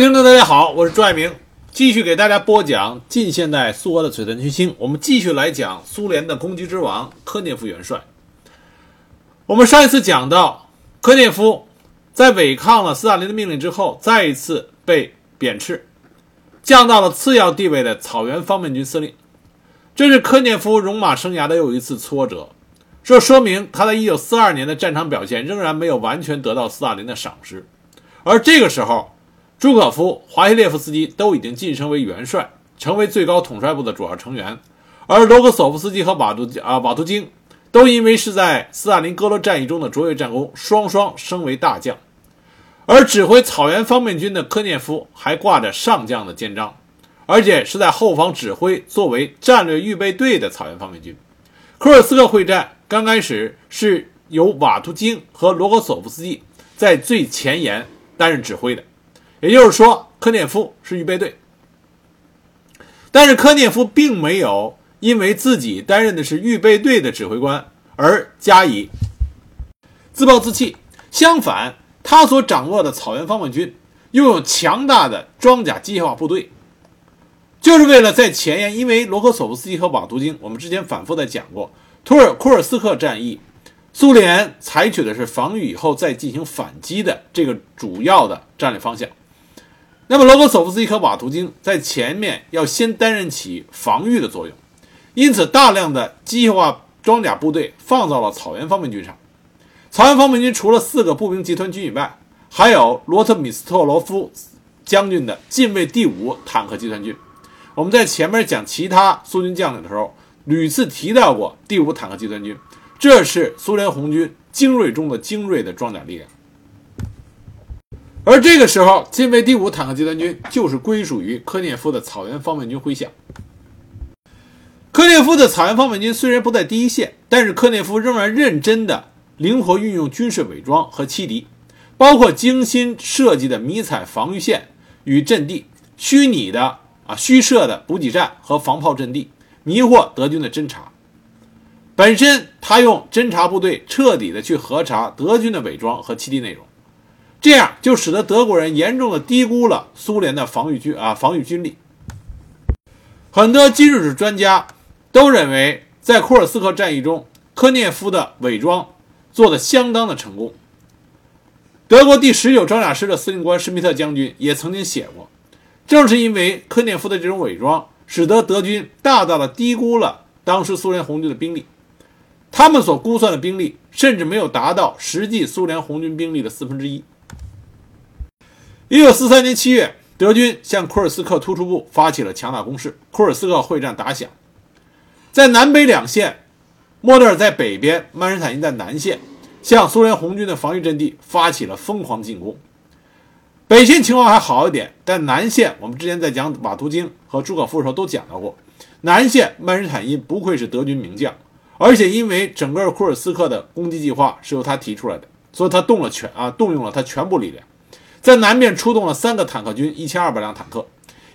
听众大家好，我是朱爱明，继续给大家播讲近现代苏俄的璀璨群星。我们继续来讲苏联的攻击之王科涅夫元帅。我们上一次讲到，科涅夫在违抗了斯大林的命令之后，再一次被贬斥，降到了次要地位的草原方面军司令。这是科涅夫戎马生涯的又一次挫折，这说明他在1942年的战场表现仍然没有完全得到斯大林的赏识，而这个时候。朱可夫、华西列夫斯基都已经晋升为元帅，成为最高统帅部的主要成员，而罗格索夫斯基和瓦杜啊瓦图京都因为是在斯大林格勒战役中的卓越战功，双双升为大将。而指挥草原方面军的科涅夫还挂着上将的肩章，而且是在后方指挥作为战略预备队的草原方面军。库尔斯克会战刚开始是由瓦图京和罗格索夫斯基在最前沿担任指挥的。也就是说，科涅夫是预备队，但是科涅夫并没有因为自己担任的是预备队的指挥官而加以自暴自弃。相反，他所掌握的草原方面军拥有强大的装甲机械化部队，就是为了在前沿。因为罗科索夫斯基和瓦图京，我们之前反复在讲过，图尔库尔斯克战役，苏联采取的是防御以后再进行反击的这个主要的战略方向。那么，罗格索夫斯基和瓦图京在前面要先担任起防御的作用，因此大量的机械化装甲部队放到了草原方面军上。草原方面军除了四个步兵集团军以外，还有罗特米斯特罗夫将军的近卫第五坦克集团军。我们在前面讲其他苏军将领的时候，屡次提到过第五坦克集团军，这是苏联红军精锐中的精锐的装甲力量。而这个时候，近卫第五坦克集团军就是归属于科涅夫的草原方面军麾下。科涅夫的草原方面军虽然不在第一线，但是科涅夫仍然认真的灵活运用军事伪装和欺敌，包括精心设计的迷彩防御线与阵地、虚拟的啊虚设的补给站和防炮阵地，迷惑德军的侦察。本身他用侦察部队彻底的去核查德军的伪装和欺敌内容。这样就使得德国人严重的低估了苏联的防御军啊防御军力。很多军事史专家都认为，在库尔斯克战役中，科涅夫的伪装做得相当的成功。德国第十九装甲师的司令官施密特将军也曾经写过，正是因为科涅夫的这种伪装，使得德军大大的低估了当时苏联红军的兵力。他们所估算的兵力，甚至没有达到实际苏联红军兵力的四分之一。一九四三年七月，德军向库尔斯克突出部发起了强大攻势，库尔斯克会战打响。在南北两线，莫德尔在北边，曼施坦因在南线，向苏联红军的防御阵地发起了疯狂进攻。北线情况还好一点，但南线，我们之前在讲瓦图京和朱可夫的时候都讲到过，南线曼施坦因不愧是德军名将，而且因为整个库尔斯克的攻击计划是由他提出来的，所以他动了全啊，动用了他全部力量。在南面出动了三个坦克军，一千二百辆坦克，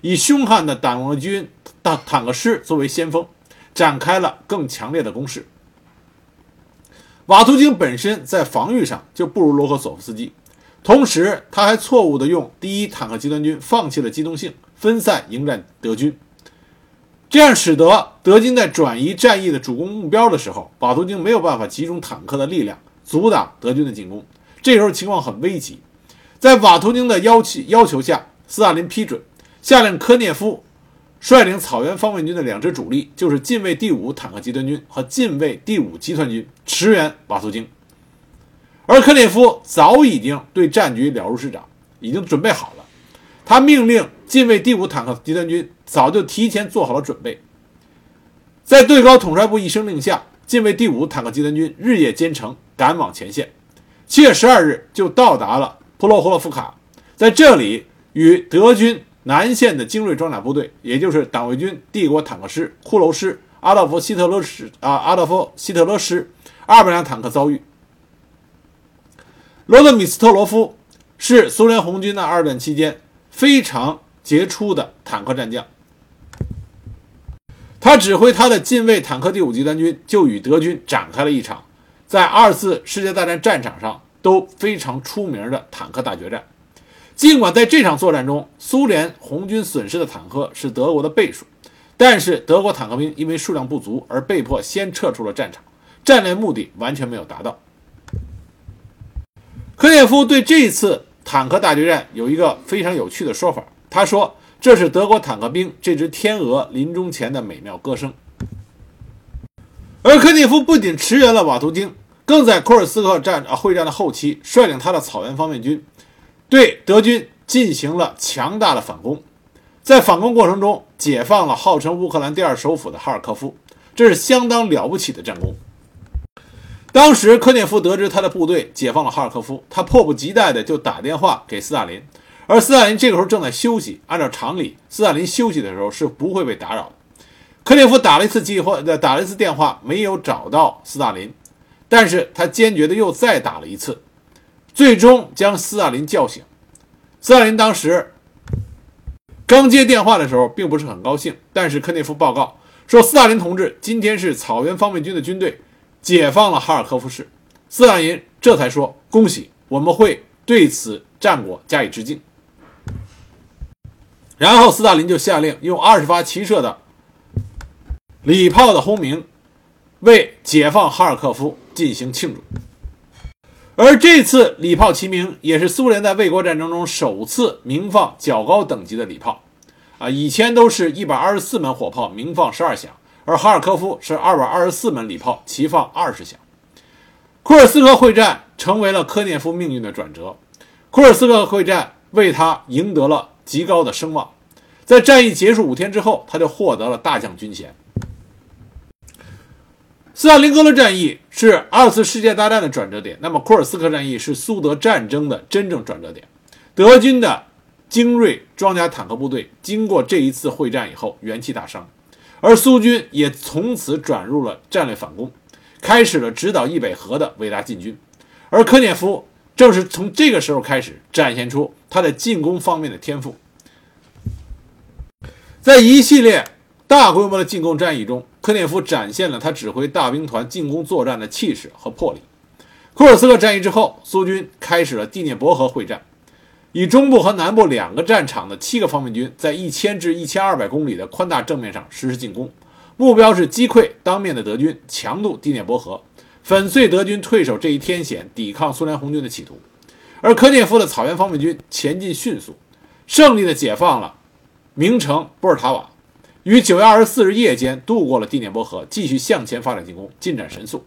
以凶悍的党卫军大坦克师作为先锋，展开了更强烈的攻势。瓦图京本身在防御上就不如罗克索夫斯基，同时他还错误地用第一坦克集团军放弃了机动性，分散迎战德军，这样使得德军在转移战役的主攻目标的时候，瓦图京没有办法集中坦克的力量阻挡德军的进攻，这时候情况很危急。在瓦图京的要求要求下，斯大林批准下令科涅夫率领草原方面军的两支主力，就是近卫第五坦克集团军和近卫第五集团军驰援瓦图京。而科涅夫早已经对战局了如指掌，已经准备好了。他命令近卫第五坦克集团军早就提前做好了准备，在最高统帅部一声令下，近卫第五坦克集团军日夜兼程赶往前线。七月十二日就到达了。普洛霍洛夫卡在这里与德军南线的精锐装甲部队，也就是党卫军帝国坦克师骷髅师阿道夫希特勒师啊阿道夫希特勒师二百辆坦克遭遇。罗德米斯特罗夫是苏联红军的二战期间非常杰出的坦克战将，他指挥他的近卫坦克第五集团军，就与德军展开了一场在二次世界大战战场上。都非常出名的坦克大决战，尽管在这场作战中，苏联红军损失的坦克是德国的倍数，但是德国坦克兵因为数量不足而被迫先撤出了战场，战略目的完全没有达到。科涅夫对这次坦克大决战有一个非常有趣的说法，他说：“这是德国坦克兵这只天鹅临终前的美妙歌声。”而科涅夫不仅驰援了瓦图京，更在库尔斯克战啊会战的后期，率领他的草原方面军。对德军进行了强大的反攻，在反攻过程中解放了号称乌克兰第二首府的哈尔科夫，这是相当了不起的战功。当时科涅夫得知他的部队解放了哈尔科夫，他迫不及待的就打电话给斯大林，而斯大林这个时候正在休息。按照常理，斯大林休息的时候是不会被打扰的。科涅夫打了一次计划，打了一次电话，没有找到斯大林，但是他坚决的又再打了一次。最终将斯大林叫醒。斯大林当时刚接电话的时候，并不是很高兴。但是科涅夫报告说：“斯大林同志，今天是草原方面军的军队解放了哈尔科夫市。”斯大林这才说：“恭喜，我们会对此战果加以致敬。”然后斯大林就下令用二十发齐射的礼炮的轰鸣，为解放哈尔科夫进行庆祝。而这次礼炮齐鸣，也是苏联在卫国战争中首次鸣放较高等级的礼炮，啊，以前都是一百二十四门火炮鸣放十二响，而哈尔科夫是二百二十四门礼炮齐放二十响。库尔斯克会战成为了科涅夫命运的转折，库尔斯克会战为他赢得了极高的声望，在战役结束五天之后，他就获得了大将军衔。斯大林格勒战役是二次世界大战的转折点，那么库尔斯克战役是苏德战争的真正转折点。德军的精锐装甲坦克部队经过这一次会战以后元气大伤，而苏军也从此转入了战略反攻，开始了直捣易北河的伟大进军。而科涅夫正是从这个时候开始展现出他在进攻方面的天赋，在一系列大规模的进攻战役中。科涅夫展现了他指挥大兵团进攻作战的气势和魄力。库尔斯克战役之后，苏军开始了第聂伯河会战，以中部和南部两个战场的七个方面军，在一千至一千二百公里的宽大正面上实施进攻，目标是击溃当面的德军，强渡第聂伯河，粉碎德军退守这一天险、抵抗苏联红军的企图。而科涅夫的草原方面军前进迅速，胜利的解放了名城波尔塔瓦。于九月二十四日夜间渡过了第聂伯河，继续向前发展进攻，进展神速。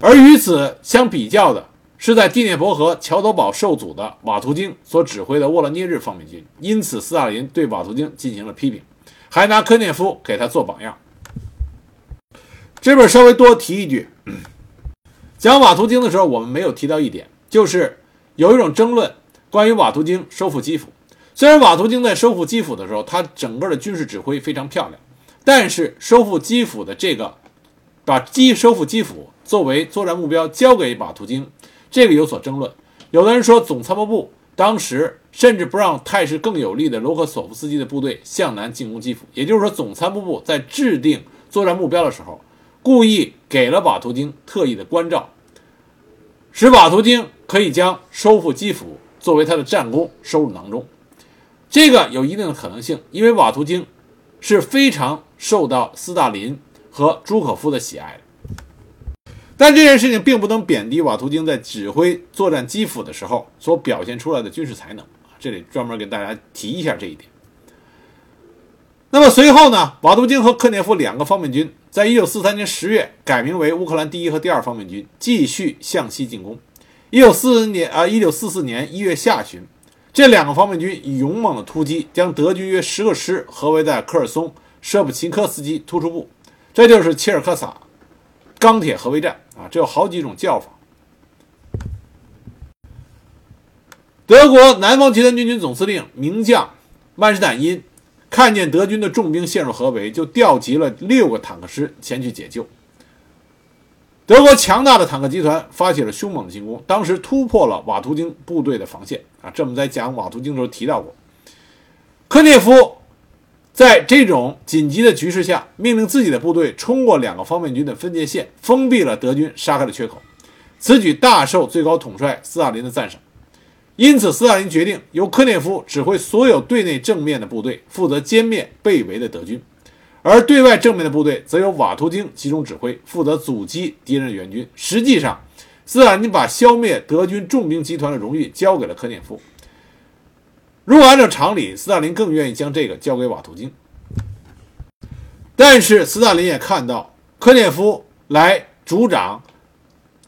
而与此相比较的是，在第聂伯河桥头堡受阻的瓦图京所指挥的沃罗涅日方面军。因此，斯大林对瓦图京进行了批评，还拿科涅夫给他做榜样。这边稍微多提一句，讲瓦图京的时候，我们没有提到一点，就是有一种争论，关于瓦图京收复基辅。虽然瓦图京在收复基辅的时候，他整个的军事指挥非常漂亮，但是收复基辅的这个，把基收复基辅作为作战目标交给瓦图京，这个有所争论。有的人说，总参谋部当时甚至不让态势更有利的罗克索夫斯基的部队向南进攻基辅，也就是说，总参谋部在制定作战目标的时候，故意给了瓦图京特意的关照，使瓦图京可以将收复基辅作为他的战功收入囊中。这个有一定的可能性，因为瓦图京是非常受到斯大林和朱可夫的喜爱的。但这件事情并不能贬低瓦图京在指挥作战基辅的时候所表现出来的军事才能！这里专门给大家提一下这一点。那么随后呢，瓦图京和科涅夫两个方面军在一九四三年十月改名为乌克兰第一和第二方面军，继续向西进攻。一九四年啊，一九四四年一月下旬。这两个方面军以勇猛的突击，将德军约十个师合围在科尔松舍普琴科斯基突出部，这就是切尔克萨钢铁合围战啊！这有好几种叫法。德国南方集团军军总司令名将曼施坦因看见德军的重兵陷入合围，就调集了六个坦克师前去解救。德国强大的坦克集团发起了凶猛的进攻，当时突破了瓦图京部队的防线啊！这我们在讲瓦图京的时候提到过。科涅夫在这种紧急的局势下，命令自己的部队冲过两个方面军的分界线，封闭了德军杀开的缺口。此举大受最高统帅斯大林的赞赏。因此，斯大林决定由科涅夫指挥所有对内正面的部队，负责歼灭被围的德军；而对外正面的部队则由瓦图京集中指挥，负责阻击敌人的援军。实际上，斯大林把消灭德军重兵集团的荣誉交给了科涅夫。如果按照常理，斯大林更愿意将这个交给瓦图京。但是，斯大林也看到科涅夫来主掌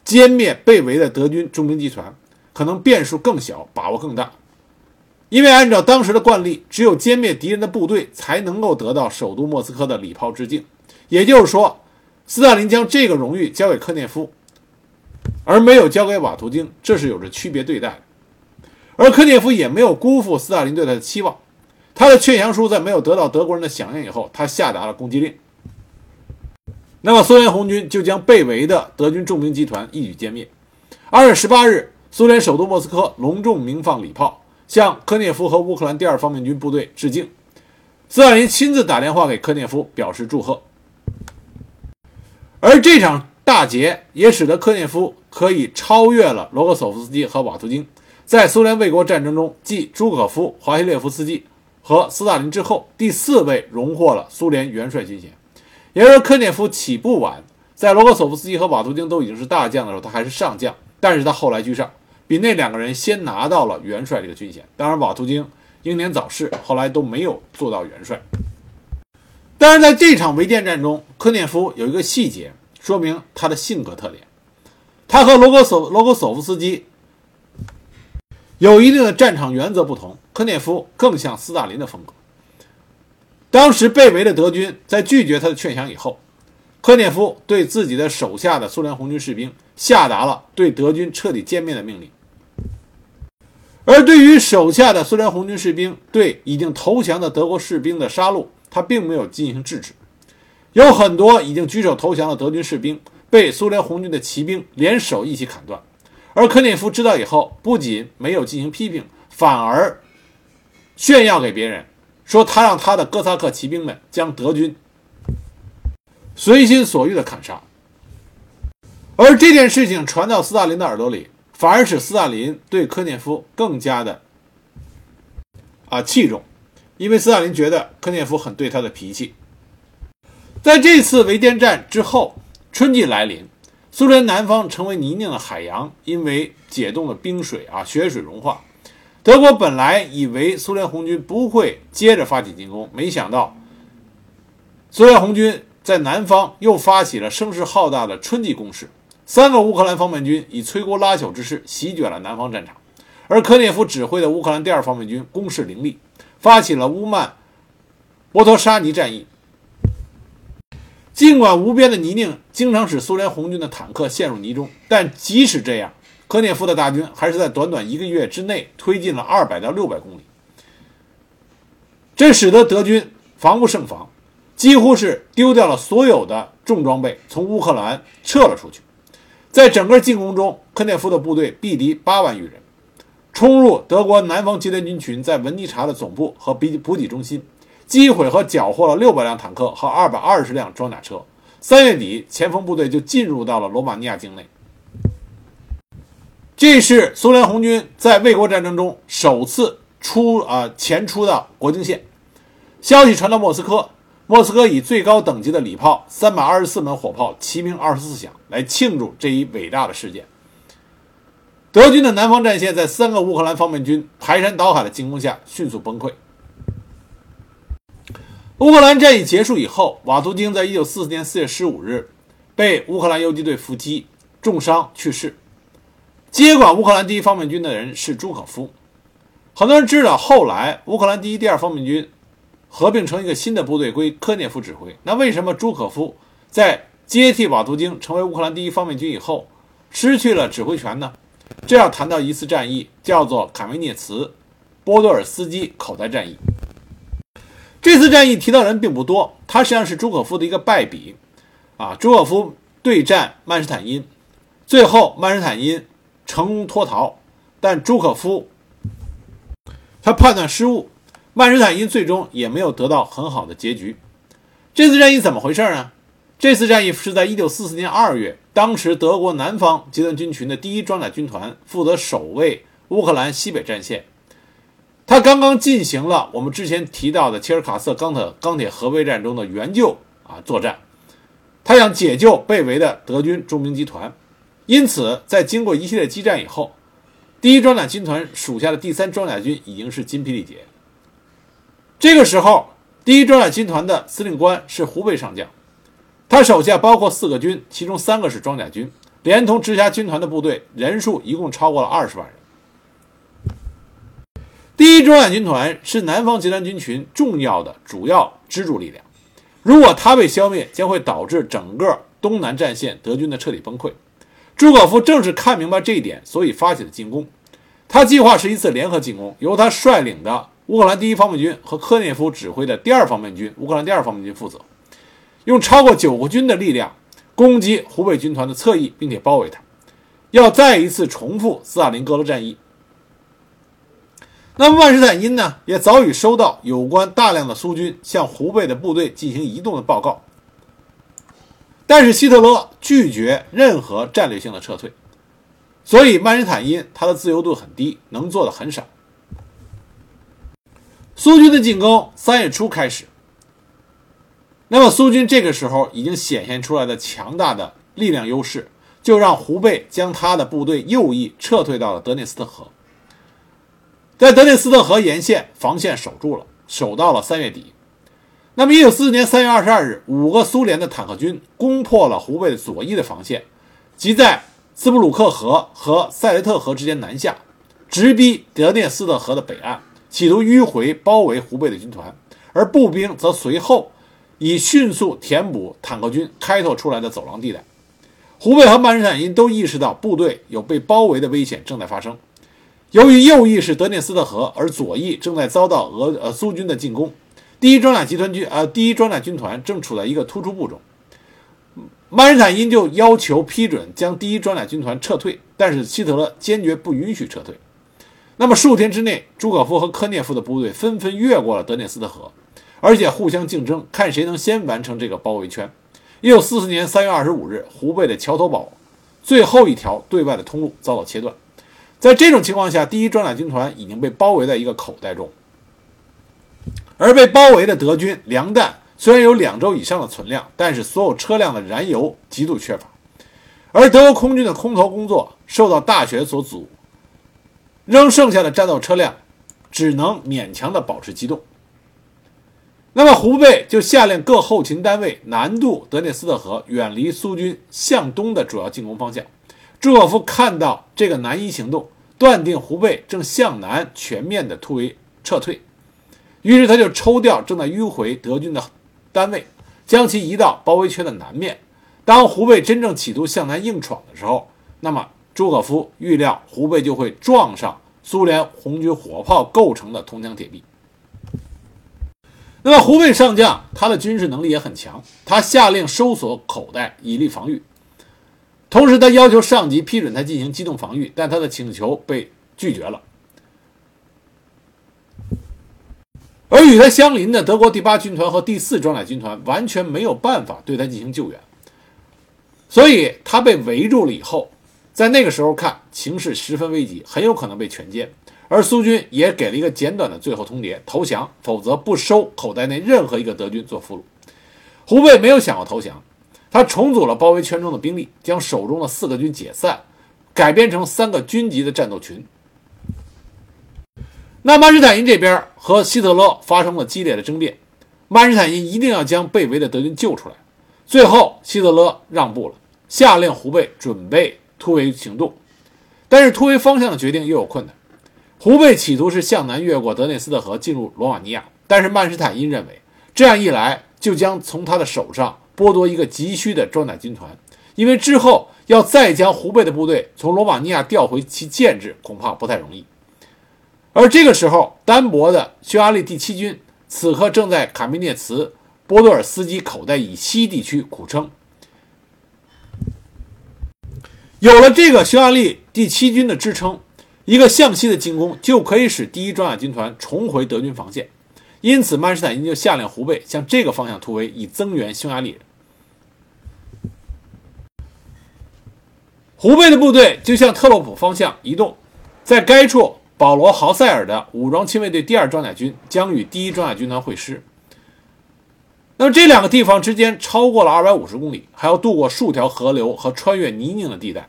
歼灭被围的德军重兵集团。可能变数更小，把握更大，因为按照当时的惯例，只有歼灭敌人的部队才能够得到首都莫斯科的礼炮致敬。也就是说，斯大林将这个荣誉交给科涅夫，而没有交给瓦图京，这是有着区别对待。而科涅夫也没有辜负斯大林对他的期望，他的劝降书在没有得到德国人的响应以后，他下达了攻击令。那么，苏联红军就将被围的德军重兵集团一举歼灭。二月十八日。苏联首都莫斯科隆重鸣放礼炮，向科涅夫和乌克兰第二方面军部队致敬。斯大林亲自打电话给科涅夫表示祝贺。而这场大捷也使得科涅夫可以超越了罗格索夫斯基和瓦图京，在苏联卫国战争中继朱可夫、华西列夫斯基和斯大林之后第四位荣获了苏联元帅军衔。也就是科涅夫起步晚，在罗格索夫斯基和瓦图京都已经是大将的时候，他还是上将，但是他后来居上。比那两个人先拿到了元帅这个军衔，当然瓦图京英年早逝，后来都没有做到元帅。但是在这场围歼战中，科涅夫有一个细节说明他的性格特点，他和罗格索罗格索夫斯基有一定的战场原则不同，科涅夫更像斯大林的风格。当时被围的德军在拒绝他的劝降以后，科涅夫对自己的手下的苏联红军士兵。下达了对德军彻底歼灭的命令，而对于手下的苏联红军士兵对已经投降的德国士兵的杀戮，他并没有进行制止。有很多已经举手投降的德军士兵被苏联红军的骑兵连手一起砍断，而科涅夫知道以后，不仅没有进行批评，反而炫耀给别人，说他让他的哥萨克骑兵们将德军随心所欲地砍杀。而这件事情传到斯大林的耳朵里，反而使斯大林对科涅夫更加的啊器重，因为斯大林觉得科涅夫很对他的脾气。在这次围歼战之后，春季来临，苏联南方成为泥泞的海洋，因为解冻的冰水啊，雪水融化。德国本来以为苏联红军不会接着发起进攻，没想到苏联红军在南方又发起了声势浩大的春季攻势。三个乌克兰方面军以摧枯拉朽之势席卷了南方战场，而科涅夫指挥的乌克兰第二方面军攻势凌厉，发起了乌曼波托沙尼战役。尽管无边的泥泞经常使苏联红军的坦克陷入泥中，但即使这样，科涅夫的大军还是在短短一个月之内推进了二百到六百公里，这使得德军防不胜防，几乎是丢掉了所有的重装备，从乌克兰撤了出去。在整个进攻中，科涅夫的部队毙敌八万余人，冲入德国南方集团军群在文尼察的总部和补补给中心，击毁和缴获了六百辆坦克和二百二十辆装甲车。三月底，前锋部队就进入到了罗马尼亚境内。这是苏联红军在卫国战争中首次出啊前出到国境线。消息传到莫斯科。莫斯科以最高等级的礼炮三百二十四门火炮齐鸣二十四响来庆祝这一伟大的事件。德军的南方战线在三个乌克兰方面军排山倒海的进攻下迅速崩溃。乌克兰战役结束以后，瓦图京在一九四四年四月十五日被乌克兰游击队伏击重伤去世。接管乌克兰第一方面军的人是朱可夫。很多人知道，后来乌克兰第一、第二方面军。合并成一个新的部队归科涅夫指挥。那为什么朱可夫在接替瓦图京成为乌克兰第一方面军以后失去了指挥权呢？这要谈到一次战役，叫做卡梅涅茨波多尔斯基口袋战役。这次战役提到人并不多，它实际上是朱可夫的一个败笔。啊，朱可夫对战曼施坦因，最后曼施坦因成功脱逃，但朱可夫他判断失误。曼施坦因最终也没有得到很好的结局。这次战役怎么回事呢？这次战役是在1944年2月，当时德国南方集团军群的第一装甲军团负责守卫乌克兰西北战线。他刚刚进行了我们之前提到的切尔卡瑟钢铁钢铁合围战中的援救啊作战，他想解救被围的德军重兵集团。因此，在经过一系列激战以后，第一装甲军团属下的第三装甲军已经是筋疲力竭。这个时候，第一装甲军团的司令官是湖北上将，他手下包括四个军，其中三个是装甲军，连同直辖军团的部队，人数一共超过了二十万人。第一装甲军团是南方集团军群重要的主要支柱力量，如果它被消灭，将会导致整个东南战线德军的彻底崩溃。朱可夫正是看明白这一点，所以发起了进攻。他计划是一次联合进攻，由他率领的乌克兰第一方面军和科涅夫指挥的第二方面军（乌克兰第二方面军）负责，用超过九个军的力量攻击湖北军团的侧翼，并且包围他，要再一次重复斯大林格勒战役。那么万施坦因呢，也早已收到有关大量的苏军向湖北的部队进行移动的报告。但是希特勒拒绝任何战略性的撤退，所以曼施坦因他的自由度很低，能做的很少。苏军的进攻三月初开始，那么苏军这个时候已经显现出来的强大的力量优势，就让胡贝将他的部队右翼撤退到了德涅斯特河，在德涅斯特河沿线防线守住了，守到了三月底。那么，一九四四年三月二十二日，五个苏联的坦克军攻破了湖北左翼的防线，即在斯布鲁克河和塞雷特河之间南下，直逼德涅斯特河的北岸，企图迂回包围湖北的军团。而步兵则随后以迅速填补坦克军开拓出来的走廊地带。湖北和曼施坦因都意识到部队有被包围的危险正在发生。由于右翼是德涅斯特河，而左翼正在遭到俄呃苏军的进攻。第一装甲集团军，呃，第一装甲军团正处在一个突出部中。曼施坦因就要求批准将第一装甲军团撤退，但是希特勒坚决不允许撤退。那么数天之内，朱可夫和科涅夫的部队纷纷越过了德涅斯特河，而且互相竞争，看谁能先完成这个包围圈。一九四四年三月二十五日，湖北的桥头堡最后一条对外的通路遭到切断。在这种情况下，第一装甲军团已经被包围在一个口袋中。而被包围的德军粮弹虽然有两周以上的存量，但是所有车辆的燃油极度缺乏，而德国空军的空投工作受到大雪所阻，扔剩下的战斗车辆只能勉强的保持机动。那么胡贝就下令各后勤单位南渡德涅斯特河，远离苏军向东的主要进攻方向。朱可夫看到这个南移行动，断定胡贝正向南全面的突围撤退。于是他就抽调正在迂回德军的单位，将其移到包围圈的南面。当胡贝真正企图向南硬闯的时候，那么朱可夫预料胡贝就会撞上苏联红军火炮构成的铜墙铁壁。那么胡贝上将他的军事能力也很强，他下令收缩口袋以力防御，同时他要求上级批准他进行机动防御，但他的请求被拒绝了。而与他相邻的德国第八军团和第四装甲军团完全没有办法对他进行救援，所以他被围住了以后，在那个时候看情势十分危急，很有可能被全歼。而苏军也给了一个简短的最后通牒：投降，否则不收口袋内任何一个德军做俘虏。胡贝没有想要投降，他重组了包围圈中的兵力，将手中的四个军解散，改编成三个军级的战斗群。那曼施坦因这边和希特勒发生了激烈的争辩，曼施坦因一定要将被围的德军救出来。最后，希特勒让步了，下令胡贝准备突围行动。但是突围方向的决定又有困难。胡贝企图是向南越过德内斯特河进入罗马尼亚，但是曼施坦因认为这样一来就将从他的手上剥夺一个急需的装甲军团，因为之后要再将胡贝的部队从罗马尼亚调回其建制恐怕不太容易。而这个时候，单薄的匈牙利第七军此刻正在卡米涅茨、波多尔斯基口袋以西地区苦撑。有了这个匈牙利第七军的支撑，一个向西的进攻就可以使第一装甲军团重回德军防线。因此，曼施坦因就下令胡贝向这个方向突围，以增援匈牙利人。胡贝的部队就向特洛普方向移动。在该处，保罗·豪塞尔的武装亲卫队第二装甲军将与第一装甲军团会师。那么这两个地方之间超过了二百五十公里，还要渡过数条河流和穿越泥泞的地带。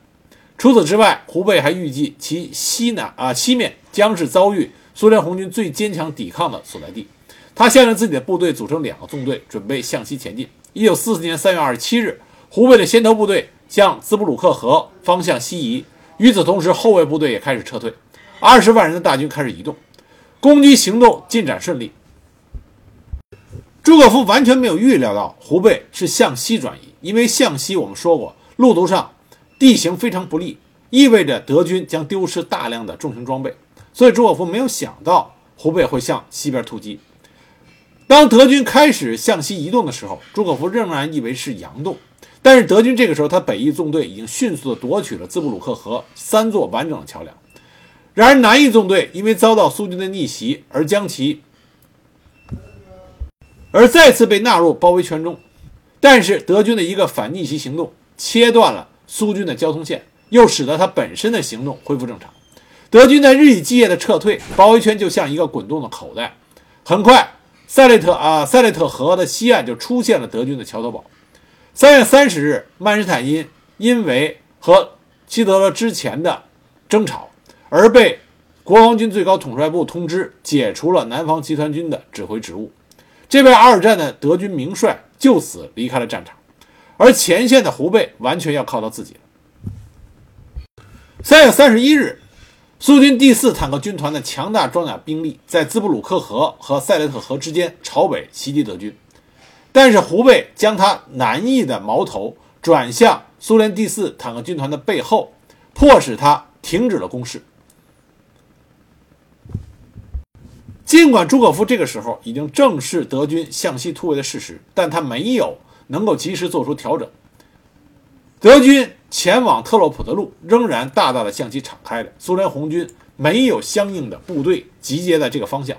除此之外，胡贝还预计其西南啊西面将是遭遇苏联红军最坚强抵抗的所在地。他下令自己的部队组成两个纵队，准备向西前进。一九四四年三月二十七日，胡贝的先头部队向兹布鲁克河方向西移，与此同时，后卫部队也开始撤退。二十万人的大军开始移动，攻击行动进展顺利。朱可夫完全没有预料到胡贝是向西转移，因为向西我们说过，路途上地形非常不利，意味着德军将丢失大量的重型装备，所以朱可夫没有想到胡贝会向西边突击。当德军开始向西移动的时候，朱可夫仍然以为是佯动，但是德军这个时候他北翼纵队已经迅速地夺取了兹布鲁克河三座完整的桥梁，然而南翼纵队因为遭到苏军的逆袭而将其。而再次被纳入包围圈中，但是德军的一个反逆袭行动切断了苏军的交通线，又使得他本身的行动恢复正常。德军在日以继夜的撤退，包围圈就像一个滚动的口袋。很快，塞列特啊塞列特河的西岸就出现了德军的桥头堡。三月三十日，曼施坦因因为和希特勒之前的争吵而被国防军最高统帅部通知解除了南方集团军的指挥职务。这位二战的德军名帅就此离开了战场，而前线的胡贝完全要靠他自己了。三月三十一日，苏军第四坦克军团的强大装甲兵力在兹布鲁克河和塞列特河之间朝北袭击德军，但是胡贝将他南翼的矛头转向苏联第四坦克军团的背后，迫使他停止了攻势。尽管朱可夫这个时候已经正视德军向西突围的事实，但他没有能够及时做出调整。德军前往特洛普的路仍然大大的向其敞开着，苏联红军没有相应的部队集结在这个方向。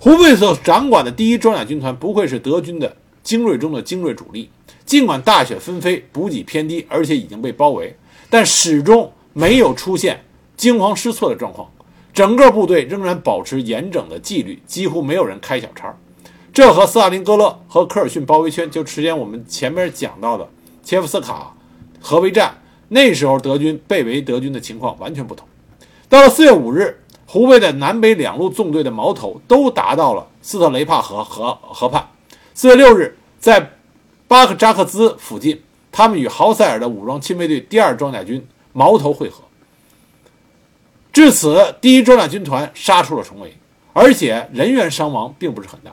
胡贝所掌管的第一装甲军团不愧是德军的精锐中的精锐主力，尽管大雪纷飞，补给偏低，而且已经被包围，但始终没有出现惊慌失措的状况。整个部队仍然保持严整的纪律，几乎没有人开小差。这和斯大林格勒和科尔逊包围圈，就之前我们前面讲到的切夫斯卡合围战，那时候德军被围德军的情况完全不同。到了四月五日，湖北的南北两路纵队的矛头都达到了斯特雷帕河河河畔。四月六日，在巴克扎克兹附近，他们与豪塞尔的武装亲卫队第二装甲军矛头会合。至此，第一装甲军团杀出了重围，而且人员伤亡并不是很大。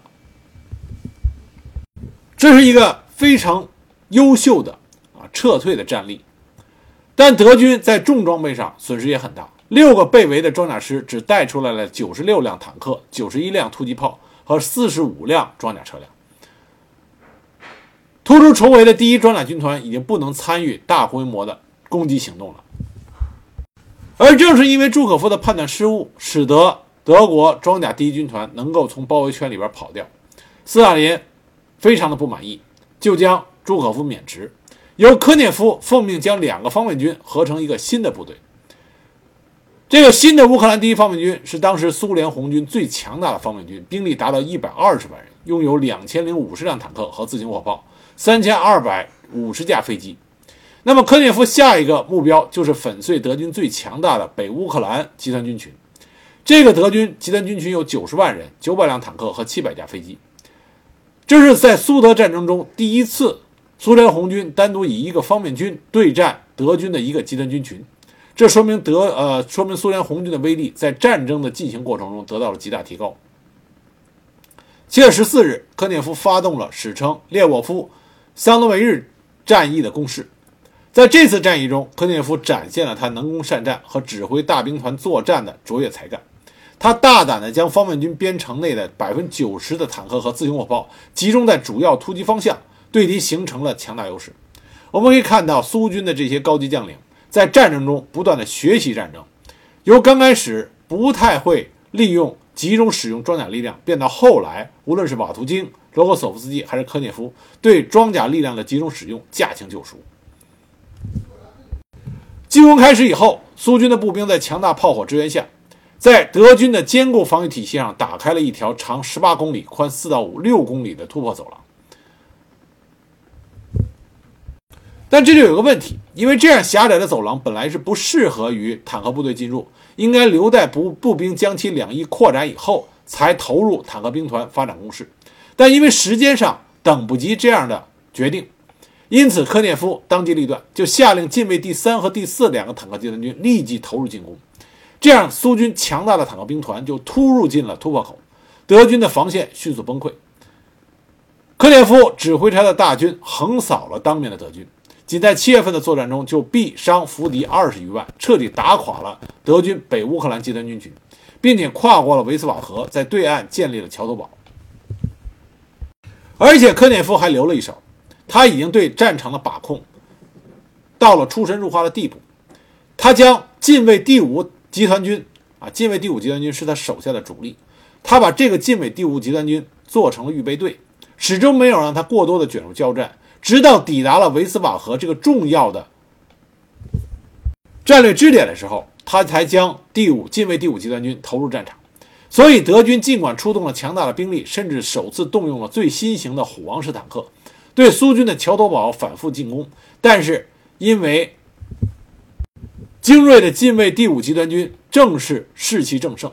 这是一个非常优秀的啊撤退的战例，但德军在重装备上损失也很大。六个被围的装甲师只带出来了九十六辆坦克、九十一辆突击炮和四十五辆装甲车辆。突出重围的第一装甲军团已经不能参与大规模的攻击行动了。而正是因为朱可夫的判断失误，使得德国装甲第一军团能够从包围圈里边跑掉。斯大林非常的不满意，就将朱可夫免职，由科涅夫奉命将两个方面军合成一个新的部队。这个新的乌克兰第一方面军是当时苏联红军最强大的方面军，兵力达到一百二十万人，拥有两千零五十辆坦克和自行火炮，三千二百五十架飞机。那么，科涅夫下一个目标就是粉碎德军最强大的北乌克兰集团军群。这个德军集团军群有九十万人、九百辆坦克和七百架飞机。这是在苏德战争中第一次，苏联红军单独以一个方面军对战德军的一个集团军群。这说明德呃，说明苏联红军的威力在战争的进行过程中得到了极大提高。七月十四日，科涅夫发动了史称“列沃夫桑多维日战役”的攻势。在这次战役中，科涅夫展现了他能攻善战和指挥大兵团作战的卓越才干。他大胆地将方面军编程内的百分之九十的坦克和自行火炮集中在主要突击方向，对敌形成了强大优势。我们可以看到，苏军的这些高级将领在战争中不断地学习战争，由刚开始不太会利用集中使用装甲力量，变到后来，无论是瓦图金、罗格索夫斯基还是科涅夫，对装甲力量的集中使用驾轻就熟。进攻开始以后，苏军的步兵在强大炮火支援下，在德军的坚固防御体系上打开了一条长十八公里、宽四到五六公里的突破走廊。但这就有个问题，因为这样狭窄的走廊本来是不适合于坦克部队进入，应该留待步步兵将其两翼扩展以后才投入坦克兵团发展攻势。但因为时间上等不及这样的决定，因此科涅夫当机立断，就下令近卫第三和第四两个坦克集团军立即投入进攻。这样，苏军强大的坦克兵团就突入进了突破口，德军的防线迅速崩溃。科涅夫指挥他的大军横扫了当面的德军。仅在七月份的作战中，就毙伤俘敌二十余万，彻底打垮了德军北乌克兰集团军群，并且跨过了维斯瓦河，在对岸建立了桥头堡。而且科涅夫还留了一手，他已经对战场的把控到了出神入化的地步。他将近卫第五集团军啊，近卫第五集团军是他手下的主力，他把这个近卫第五集团军做成了预备队，始终没有让他过多的卷入交战。直到抵达了维斯瓦河这个重要的战略支点的时候，他才将第五近卫第五集团军投入战场。所以，德军尽管出动了强大的兵力，甚至首次动用了最新型的虎王式坦克，对苏军的桥头堡反复进攻，但是因为精锐的近卫第五集团军正是士气正盛，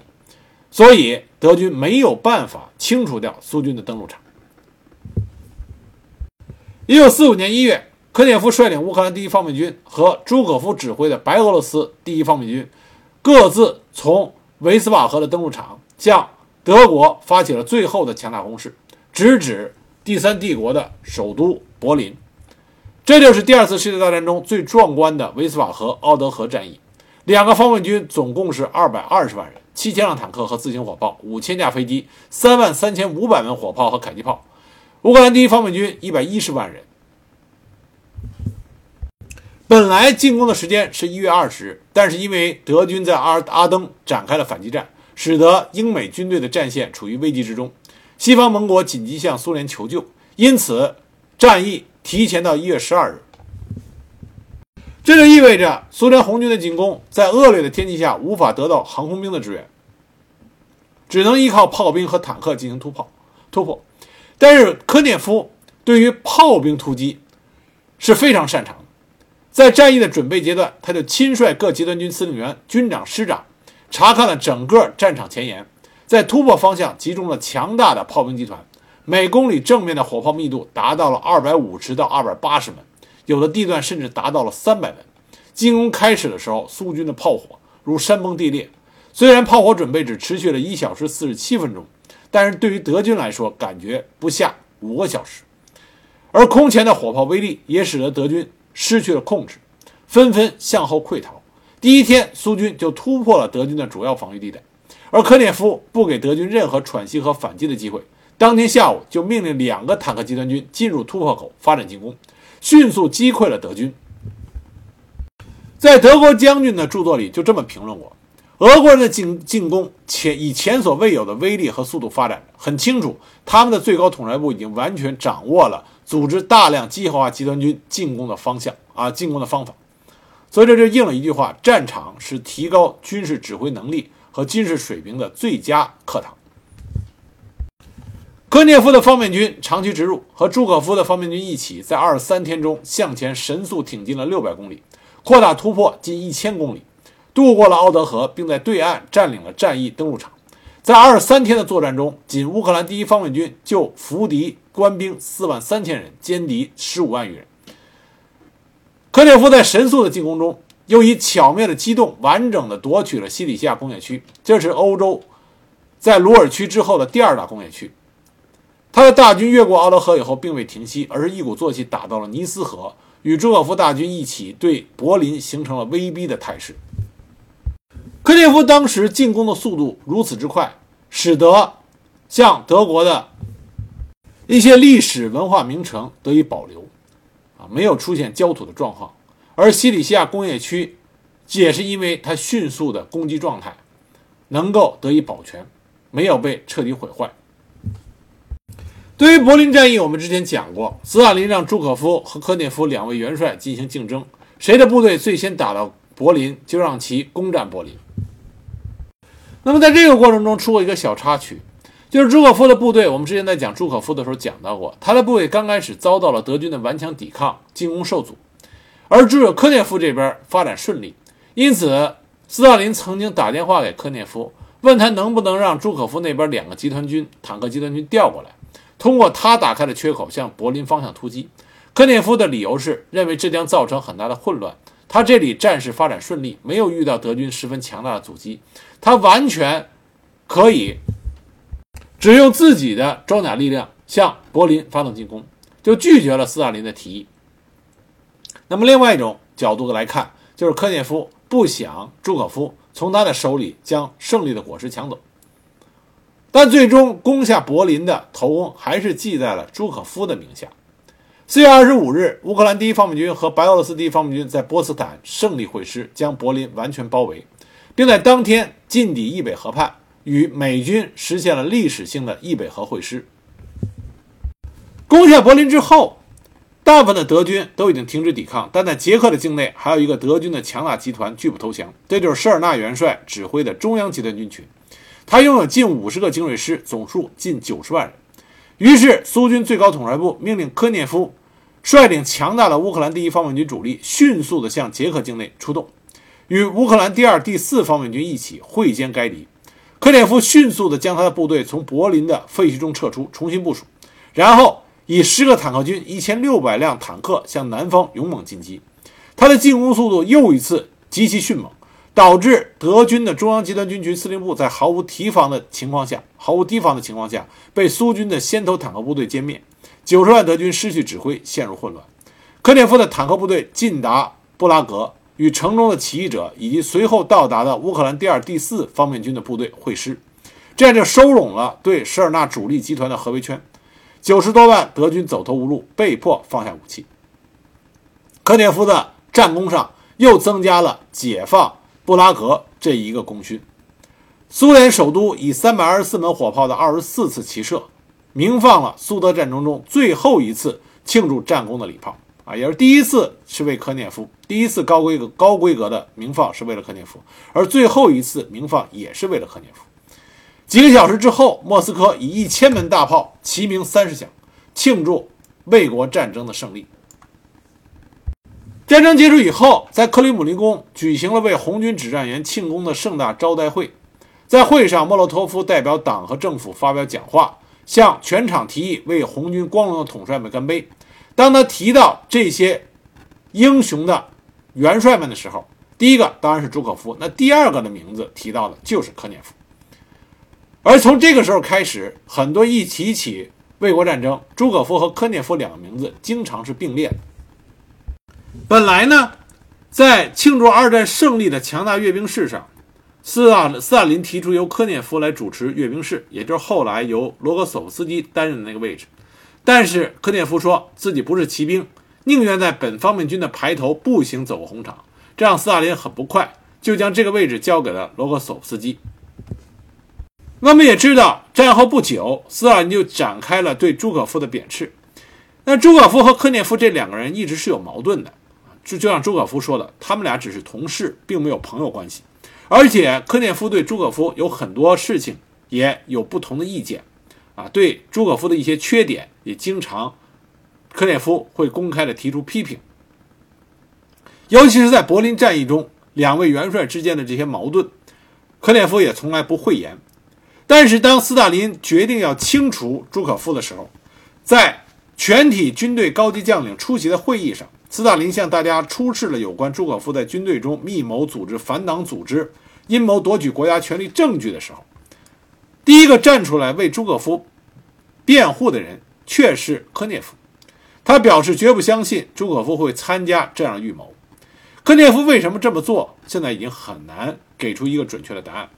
所以德军没有办法清除掉苏军的登陆场。一九四五年一月，科涅夫率领乌克兰第一方面军和朱可夫指挥的白俄罗斯第一方面军，各自从维斯瓦河的登陆场向德国发起了最后的强大攻势，直指第三帝国的首都柏林。这就是第二次世界大战中最壮观的维斯瓦河奥德河战役。两个方面军总共是二百二十万人，七千辆坦克和自行火炮，五千架飞机，三万三千五百门火炮和迫击炮。乌克兰第一方面军一百一十万人，本来进攻的时间是一月二十日，但是因为德军在阿阿登展开了反击战，使得英美军队的战线处于危机之中。西方盟国紧急向苏联求救，因此战役提前到一月十二日。这就意味着苏联红军的进攻在恶劣的天气下无法得到航空兵的支援，只能依靠炮兵和坦克进行突破突破。但是科涅夫对于炮兵突击是非常擅长的，在战役的准备阶段，他就亲率各集团军司令员、军长、师长，查看了整个战场前沿，在突破方向集中了强大的炮兵集团，每公里正面的火炮密度达到了二百五十到二百八十门，有的地段甚至达到了三百门。进攻开始的时候，苏军的炮火如山崩地裂，虽然炮火准备只持续了一小时四十七分钟。但是对于德军来说，感觉不下五个小时，而空前的火炮威力也使得德军失去了控制，纷纷向后溃逃。第一天，苏军就突破了德军的主要防御地带，而科涅夫不给德军任何喘息和反击的机会。当天下午，就命令两个坦克集团军进入突破口发展进攻，迅速击溃了德军。在德国将军的著作里就这么评论过。俄国人的进进攻前以前所未有的威力和速度发展，很清楚，他们的最高统帅部已经完全掌握了组织大量机械化集团军进攻的方向啊，进攻的方法。所以这就应了一句话：战场是提高军事指挥能力和军事水平的最佳课堂。科涅夫的方面军长驱直入，和朱可夫的方面军一起，在二十三天中向前神速挺进了六百公里，扩大突破近一千公里。渡过了奥德河，并在对岸占领了战役登陆场。在二十三天的作战中，仅乌克兰第一方面军就俘敌官兵四万三千人，歼敌十五万余人。科涅夫在神速的进攻中，又以巧妙的机动，完整的夺取了西里西亚工业区，这是欧洲在鲁尔区之后的第二大工业区。他的大军越过奥德河以后，并未停息，而是一鼓作气打到了尼斯河，与朱可夫大军一起对柏林形成了威逼的态势。科涅夫当时进攻的速度如此之快，使得像德国的一些历史文化名城得以保留，啊，没有出现焦土的状况。而西里西亚工业区也是因为它迅速的攻击状态，能够得以保全，没有被彻底毁坏。对于柏林战役，我们之前讲过，斯大林让朱可夫和科涅夫两位元帅进行竞争，谁的部队最先打到。柏林，就让其攻占柏林。那么在这个过程中出过一个小插曲，就是朱可夫的部队，我们之前在讲朱可夫的时候讲到过，他的部队刚开始遭到了德军的顽强抵抗，进攻受阻，而只有科涅夫这边发展顺利，因此斯大林曾经打电话给科涅夫，问他能不能让朱可夫那边两个集团军坦克集团军调过来，通过他打开的缺口向柏林方向突击。科涅夫的理由是认为这将造成很大的混乱。他这里战事发展顺利，没有遇到德军十分强大的阻击，他完全可以只用自己的装甲力量向柏林发动进攻，就拒绝了斯大林的提议。那么，另外一种角度的来看，就是科涅夫不想朱可夫从他的手里将胜利的果实抢走，但最终攻下柏林的头功还是记在了朱可夫的名下。四月二十五日，乌克兰第一方面军和白俄罗斯第一方面军在波茨坦胜利会师，将柏林完全包围，并在当天进抵易北河畔，与美军实现了历史性的易北河会师。攻下柏林之后，大部分的德军都已经停止抵抗，但在捷克的境内还有一个德军的强大集团拒不投降，这就是舍尔纳元帅指挥的中央集团军群，他拥有近五十个精锐师，总数近九十万人。于是，苏军最高统帅部命令科涅夫。率领强大的乌克兰第一方面军主力，迅速地向捷克境内出动，与乌克兰第二、第四方面军一起会歼该敌。科涅夫迅速地将他的部队从柏林的废墟中撤出，重新部署，然后以十个坦克军、一千六百辆坦克向南方勇猛进击。他的进攻速度又一次极其迅猛，导致德军的中央集团军群司令部在毫无提防的情况下，毫无提防的情况下，被苏军的先头坦克部队歼灭。九十万德军失去指挥，陷入混乱。科涅夫的坦克部队进达布拉格，与城中的起义者以及随后到达的乌克兰第二、第四方面军的部队会师，这样就收拢了对舍尔纳主力集团的合围圈。九十多万德军走投无路，被迫放下武器。科涅夫的战功上又增加了解放布拉格这一个功勋。苏联首都以三百二十四门火炮的二十四次齐射。鸣放了苏德战争中最后一次庆祝战功的礼炮啊，也是第一次是为科涅夫，第一次高规格高规格的鸣放是为了科涅夫，而最后一次鸣放也是为了科涅夫。几个小时之后，莫斯科以一千门大炮齐鸣三十响，庆祝卫国战争的胜利。战争结束以后，在克里姆林宫举行了为红军指战员庆功的盛大招待会，在会上，莫洛托夫代表党和政府发表讲话。向全场提议为红军光荣的统帅们干杯。当他提到这些英雄的元帅们的时候，第一个当然是朱可夫，那第二个的名字提到的就是科涅夫。而从这个时候开始，很多一提起卫国战争，朱可夫和科涅夫两个名字经常是并列的。本来呢，在庆祝二战胜利的强大阅兵式上。斯大斯大林提出由科涅夫来主持阅兵式，也就是后来由罗格索夫斯基担任的那个位置。但是科涅夫说自己不是骑兵，宁愿在本方面军的排头步行走过红场。这让斯大林很不快，就将这个位置交给了罗格索夫斯基。我们也知道，战后不久，斯大林就展开了对朱可夫的贬斥。那朱可夫和科涅夫这两个人一直是有矛盾的，就就像朱可夫说的，他们俩只是同事，并没有朋友关系。而且科涅夫对朱可夫有很多事情也有不同的意见，啊，对朱可夫的一些缺点也经常，科涅夫会公开的提出批评。尤其是在柏林战役中，两位元帅之间的这些矛盾，科涅夫也从来不讳言。但是当斯大林决定要清除朱可夫的时候，在全体军队高级将领出席的会议上。斯大林向大家出示了有关朱可夫在军队中密谋组织反党组织、阴谋夺取国家权力证据的时候，第一个站出来为朱可夫辩护的人却是科涅夫。他表示绝不相信朱可夫会参加这样的预谋。科涅夫为什么这么做？现在已经很难给出一个准确的答案。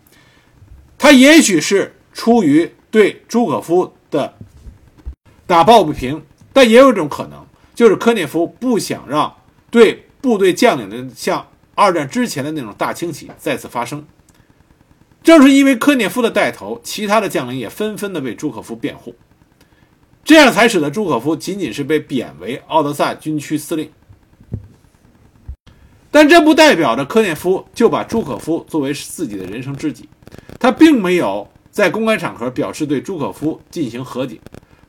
他也许是出于对朱可夫的打抱不平，但也有一种可能。就是科涅夫不想让对部队将领的像二战之前的那种大清洗再次发生。正是因为科涅夫的带头，其他的将领也纷纷的为朱可夫辩护，这样才使得朱可夫仅仅是被贬为奥德萨军区司令。但这不代表着科涅夫就把朱可夫作为自己的人生知己，他并没有在公开场合表示对朱可夫进行和解，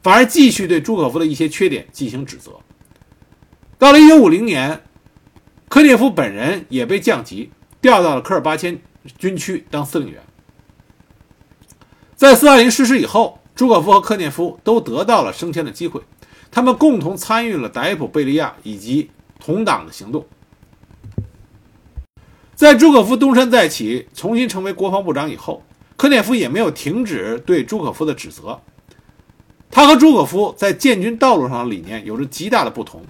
反而继续对朱可夫的一些缺点进行指责。到了1950年，科涅夫本人也被降级，调到了科尔巴阡军区当司令员。在斯大林逝世以后，朱可夫和科涅夫都得到了升迁的机会，他们共同参与了逮捕贝利亚以及同党的行动。在朱可夫东山再起，重新成为国防部长以后，科涅夫也没有停止对朱可夫的指责。他和朱可夫在建军道路上的理念有着极大的不同。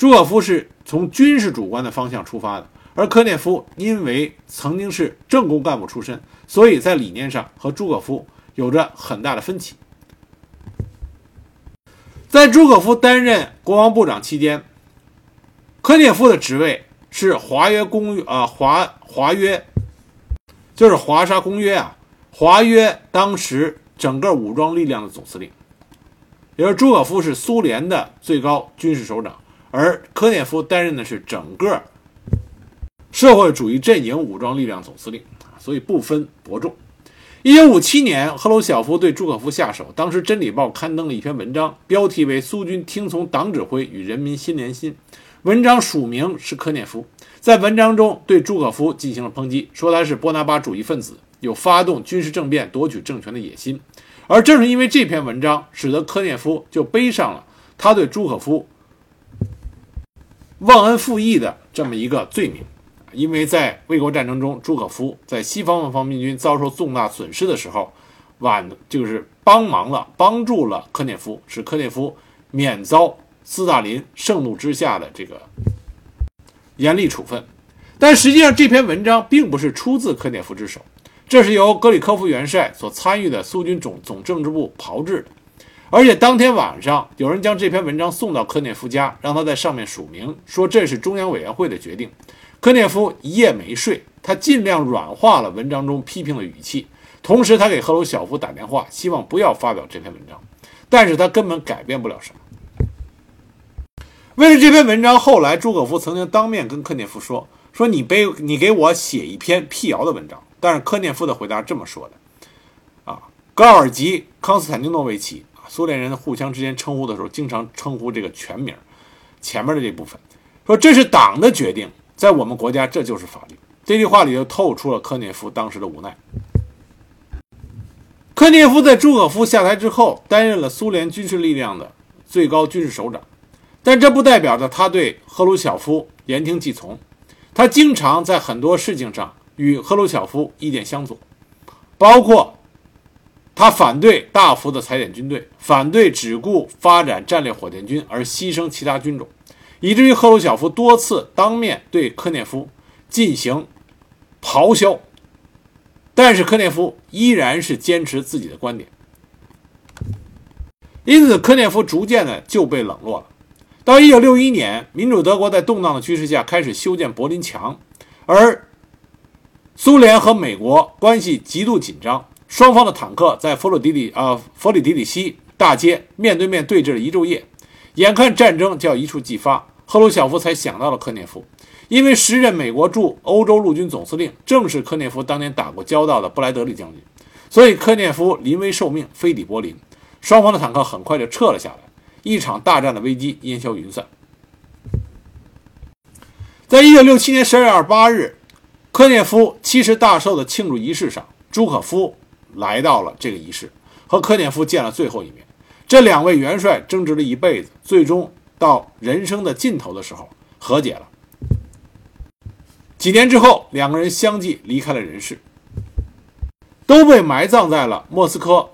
朱可夫是从军事主观的方向出发的，而科涅夫因为曾经是政工干部出身，所以在理念上和朱可夫有着很大的分歧。在朱可夫担任国防部长期间，科涅夫的职位。是华约公约啊，华华约就是华沙公约啊，华约当时整个武装力量的总司令，也就是朱可夫是苏联的最高军事首长，而科涅夫担任的是整个社会主义阵营武装力量总司令所以不分伯仲。一九五七年，赫鲁晓夫对朱可夫下手，当时《真理报》刊登了一篇文章，标题为《苏军听从党指挥与人民心连心》。文章署名是科涅夫，在文章中对朱可夫进行了抨击，说他是波拿巴主义分子，有发动军事政变夺取政权的野心。而正是因为这篇文章，使得科涅夫就背上了他对朱可夫忘恩负义的这么一个罪名。因为在卫国战争中，朱可夫在西方方面军遭受重大损失的时候，晚就是帮忙了，帮助了科涅夫，使科涅夫免遭。斯大林盛怒之下的这个严厉处分，但实际上这篇文章并不是出自科涅夫之手，这是由格里科夫元帅所参与的苏军总总政治部炮制的。而且当天晚上，有人将这篇文章送到科涅夫家，让他在上面署名，说这是中央委员会的决定。科涅夫一夜没睡，他尽量软化了文章中批评的语气，同时他给赫鲁晓夫打电话，希望不要发表这篇文章，但是他根本改变不了什么。为了这篇文章，后来朱可夫曾经当面跟科涅夫说：“说你背你给我写一篇辟谣的文章。”但是科涅夫的回答这么说的：“啊，高尔基康斯坦丁诺维奇，苏联人互相之间称呼的时候，经常称呼这个全名，前面的这部分，说这是党的决定，在我们国家这就是法律。”这句话里就透出了科涅夫当时的无奈。科涅夫在朱可夫下台之后，担任了苏联军事力量的最高军事首长。但这不代表着他对赫鲁晓夫言听计从，他经常在很多事情上与赫鲁晓夫意见相左，包括他反对大幅的裁减军队，反对只顾发展战略火箭军而牺牲其他军种，以至于赫鲁晓夫多次当面对科涅夫进行咆哮，但是科涅夫依然是坚持自己的观点，因此科涅夫逐渐的就被冷落了。到一九六一年，民主德国在动荡的趋势下开始修建柏林墙，而苏联和美国关系极度紧张，双方的坦克在弗里迪里啊弗里迪里希大街面对面对峙了一昼夜，眼看战争就要一触即发，赫鲁晓夫才想到了科涅夫，因为时任美国驻欧洲陆军总司令正是科涅夫当年打过交道的布莱德利将军，所以科涅夫临危受命飞抵柏林，双方的坦克很快就撤了下来。一场大战的危机烟消云散。在一九六七年十二月二十八日，科涅夫七十大寿的庆祝仪式上，朱可夫来到了这个仪式，和科涅夫见了最后一面。这两位元帅争执了一辈子，最终到人生的尽头的时候和解了。几年之后，两个人相继离开了人世，都被埋葬在了莫斯科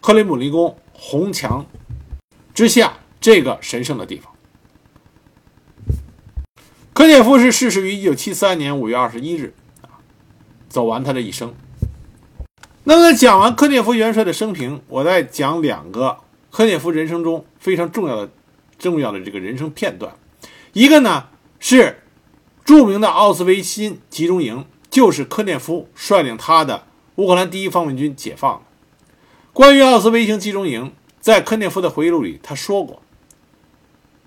克里姆林宫红墙。之下，这个神圣的地方。科涅夫是逝世于一九七三年五月二十一日，走完他的一生。那么，讲完科涅夫元帅的生平，我再讲两个科涅夫人生中非常重要的、重要的这个人生片段。一个呢是著名的奥斯维辛集中营，就是科涅夫率领他的乌克兰第一方面军解放的。关于奥斯维辛集中营。在科涅夫的回忆录里，他说过，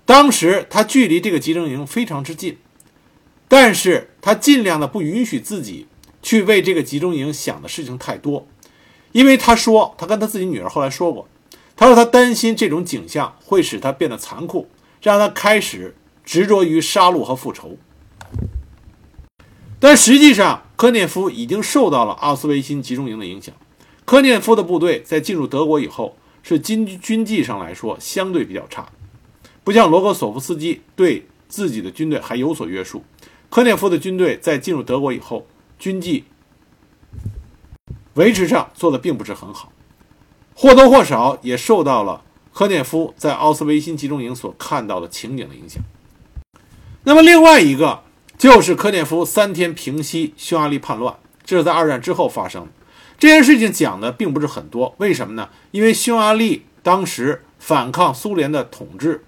当时他距离这个集中营非常之近，但是他尽量的不允许自己去为这个集中营想的事情太多，因为他说，他跟他自己女儿后来说过，他说他担心这种景象会使他变得残酷，让他开始执着于杀戮和复仇。但实际上，科涅夫已经受到了奥斯维辛集中营的影响。科涅夫的部队在进入德国以后，是军军纪上来说相对比较差，不像罗格索夫斯基对自己的军队还有所约束。科涅夫的军队在进入德国以后，军纪维持上做的并不是很好，或多或少也受到了科涅夫在奥斯维辛集中营所看到的情景的影响。那么，另外一个就是科涅夫三天平息匈牙利叛乱，这是在二战之后发生。这件事情讲的并不是很多，为什么呢？因为匈牙利当时反抗苏联的统治，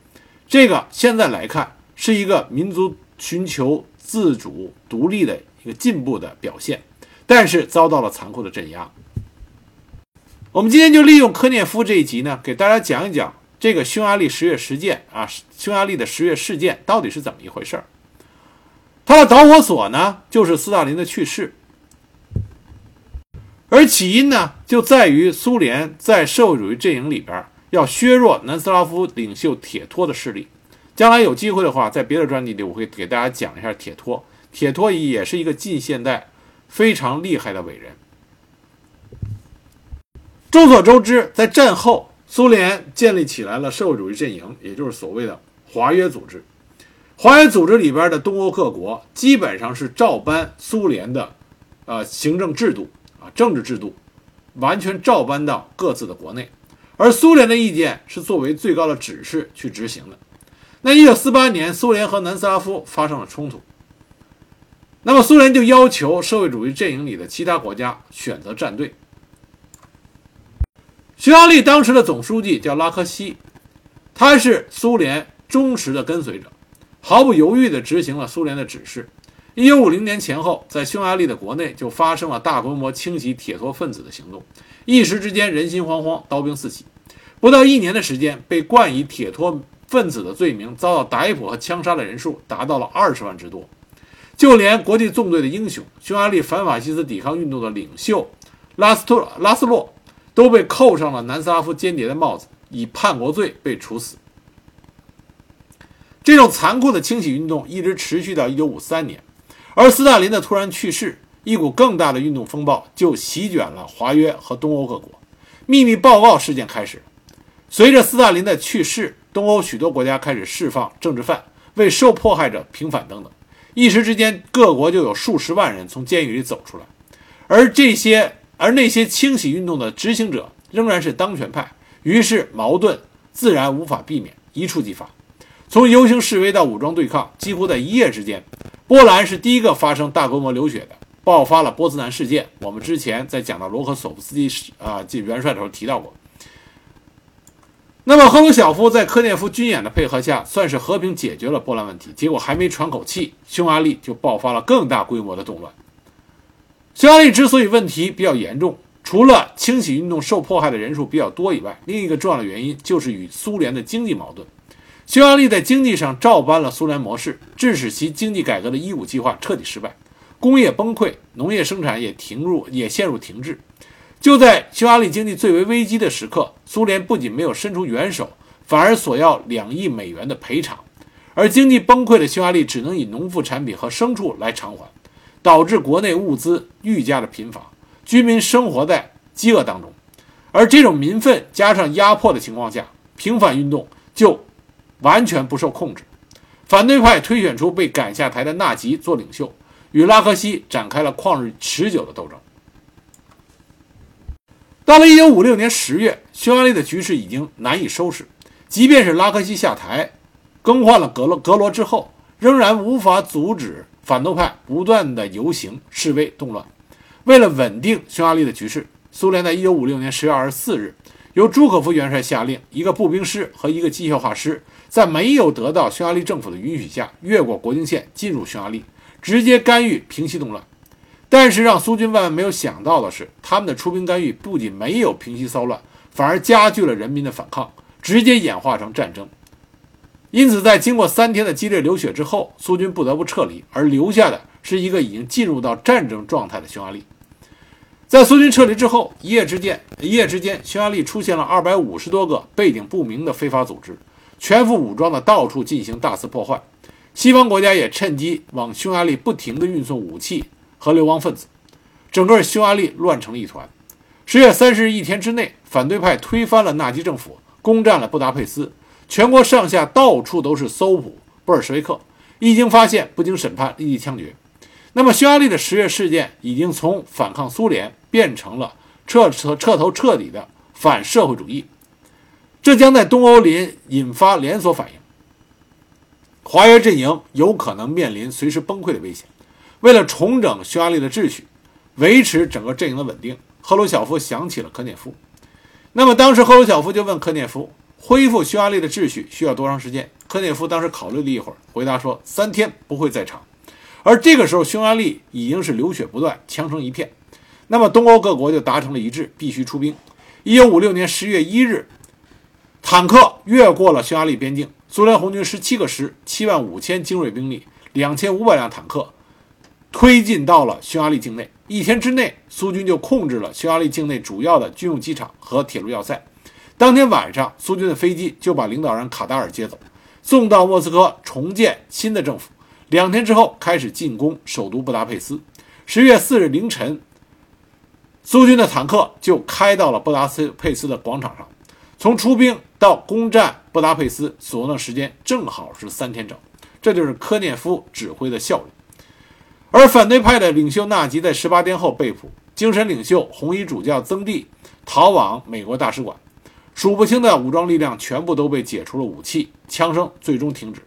这个现在来看是一个民族寻求自主独立的一个进步的表现，但是遭到了残酷的镇压。我们今天就利用科涅夫这一集呢，给大家讲一讲这个匈牙利十月事件啊，匈牙利的十月事件到底是怎么一回事儿。它的导火索呢，就是斯大林的去世。而起因呢，就在于苏联在社会主义阵营里边要削弱南斯拉夫领袖铁托的势力。将来有机会的话，在别的专辑里，我会给大家讲一下铁托。铁托伊也是一个近现代非常厉害的伟人。众所周知，在战后，苏联建立起来了社会主义阵营，也就是所谓的华约组织。华约组织里边的东欧各国基本上是照搬苏联的，呃，行政制度啊。政治制度完全照搬到各自的国内，而苏联的意见是作为最高的指示去执行的。那一九四八年，苏联和南斯拉夫发生了冲突，那么苏联就要求社会主义阵营里的其他国家选择站队。匈牙利当时的总书记叫拉科西，他是苏联忠实的跟随者，毫不犹豫地执行了苏联的指示。一九五零年前后，在匈牙利的国内就发生了大规模清洗铁托分子的行动，一时之间人心惶惶，刀兵四起。不到一年的时间，被冠以铁托分子的罪名遭到逮捕和枪杀的人数达到了二十万之多。就连国际纵队的英雄、匈牙利反法西斯抵抗运动的领袖拉斯托拉斯洛，都被扣上了南斯拉夫间谍的帽子，以叛国罪被处死。这种残酷的清洗运动一直持续到一九五三年。而斯大林的突然去世，一股更大的运动风暴就席卷了华约和东欧各国。秘密报告事件开始，随着斯大林的去世，东欧许多国家开始释放政治犯，为受迫害者平反等等。一时之间，各国就有数十万人从监狱里走出来。而这些，而那些清洗运动的执行者仍然是当权派，于是矛盾自然无法避免，一触即发。从游行示威到武装对抗，几乎在一夜之间。波兰是第一个发生大规模流血的，爆发了波茨南事件。我们之前在讲到罗克索夫斯基啊这元帅的时候提到过。那么赫鲁晓夫在科涅夫军演的配合下，算是和平解决了波兰问题。结果还没喘口气，匈牙利就爆发了更大规模的动乱。匈牙利之所以问题比较严重，除了清洗运动受迫害的人数比较多以外，另一个重要的原因就是与苏联的经济矛盾。匈牙利在经济上照搬了苏联模式，致使其经济改革的一五计划彻底失败，工业崩溃，农业生产也停入，也陷入停滞。就在匈牙利经济最为危机的时刻，苏联不仅没有伸出援手，反而索要两亿美元的赔偿。而经济崩溃的匈牙利只能以农副产品和牲畜来偿还，导致国内物资愈加的贫乏，居民生活在饥饿当中。而这种民愤加上压迫的情况下，平反运动就。完全不受控制，反对派推选出被赶下台的纳吉做领袖，与拉科西展开了旷日持久的斗争。到了1956年10月，匈牙利的局势已经难以收拾，即便是拉科西下台，更换了格罗格罗之后，仍然无法阻止反动派不断的游行、示威、动乱。为了稳定匈牙利的局势，苏联在1956年10月24日，由朱可夫元帅下令，一个步兵师和一个机械化师。在没有得到匈牙利政府的允许下，越过国境线进入匈牙利，直接干预平息动乱。但是让苏军万万没有想到的是，他们的出兵干预不仅没有平息骚乱，反而加剧了人民的反抗，直接演化成战争。因此，在经过三天的激烈流血之后，苏军不得不撤离，而留下的是一个已经进入到战争状态的匈牙利。在苏军撤离之后，一夜之间，一夜之间，匈牙利出现了二百五十多个背景不明的非法组织，全副武装的到处进行大肆破坏。西方国家也趁机往匈牙利不停地运送武器和流亡分子，整个匈牙利乱成了一团。十月三十日一天之内，反对派推翻了纳吉政府，攻占了布达佩斯。全国上下到处都是搜捕布尔什维克，一经发现，不经审判，立即枪决。那么，匈牙利的十月事件已经从反抗苏联变成了彻彻彻头彻底的反社会主义，这将在东欧林引发连锁反应。华约阵营有可能面临随时崩溃的危险。为了重整匈牙利的秩序，维持整个阵营的稳定，赫鲁晓夫想起了科涅夫。那么，当时赫鲁晓夫就问科涅夫。恢复匈牙利的秩序需要多长时间？科涅夫当时考虑了一会儿，回答说：“三天不会再长。”而这个时候，匈牙利已经是流血不断，枪声一片。那么，东欧各国就达成了一致，必须出兵。一九五六年十月一日，坦克越过了匈牙利边境，苏联红军十七个师、七万五千精锐兵力、两千五百辆坦克推进到了匈牙利境内。一天之内，苏军就控制了匈牙利境内主要的军用机场和铁路要塞。当天晚上，苏军的飞机就把领导人卡达尔接走，送到莫斯科重建新的政府。两天之后，开始进攻首都布达佩斯。十月四日凌晨，苏军的坦克就开到了布达斯佩斯的广场上。从出兵到攻占布达佩斯所用的时间正好是三天整，这就是科涅夫指挥的效率。而反对派的领袖纳吉在十八天后被捕，精神领袖红衣主教曾蒂逃往美国大使馆。数不清的武装力量全部都被解除了武器，枪声最终停止。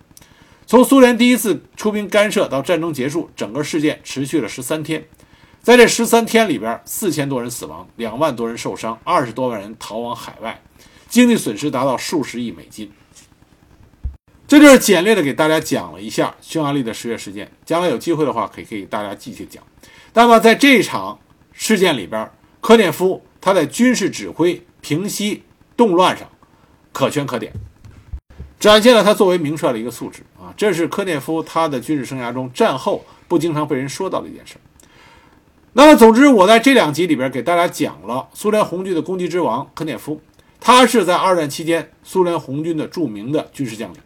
从苏联第一次出兵干涉到战争结束，整个事件持续了十三天。在这十三天里边，四千多人死亡，两万多人受伤，二十多万人逃往海外，经济损失达到数十亿美金。这就是简略的给大家讲了一下匈牙利的十月事件。将来有机会的话，可以给大家继续讲。那么在这场事件里边，科涅夫他在军事指挥平息。动乱上可圈可点，展现了他作为名帅的一个素质啊！这是科涅夫他的军事生涯中战后不经常被人说到的一件事。那么，总之，我在这两集里边给大家讲了苏联红军的攻击之王科涅夫，他是在二战期间苏联红军的著名的军事将领。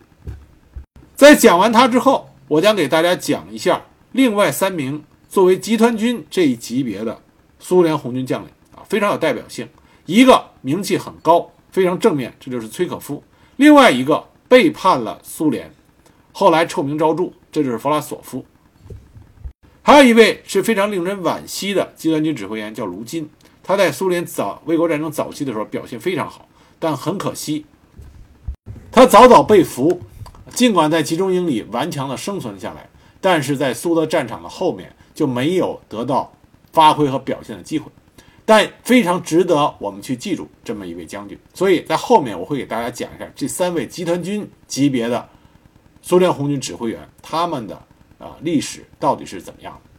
在讲完他之后，我将给大家讲一下另外三名作为集团军这一级别的苏联红军将领啊，非常有代表性，一个名气很高。非常正面，这就是崔可夫。另外一个背叛了苏联，后来臭名昭著，这就是弗拉索夫。还有一位是非常令人惋惜的集团军指挥员，叫卢金。他在苏联早卫国战争早期的时候表现非常好，但很可惜，他早早被俘。尽管在集中营里顽强地生存下来，但是在苏德战场的后面就没有得到发挥和表现的机会。但非常值得我们去记住这么一位将军，所以在后面我会给大家讲一下这三位集团军级别的苏联红军指挥员他们的啊历史到底是怎么样的。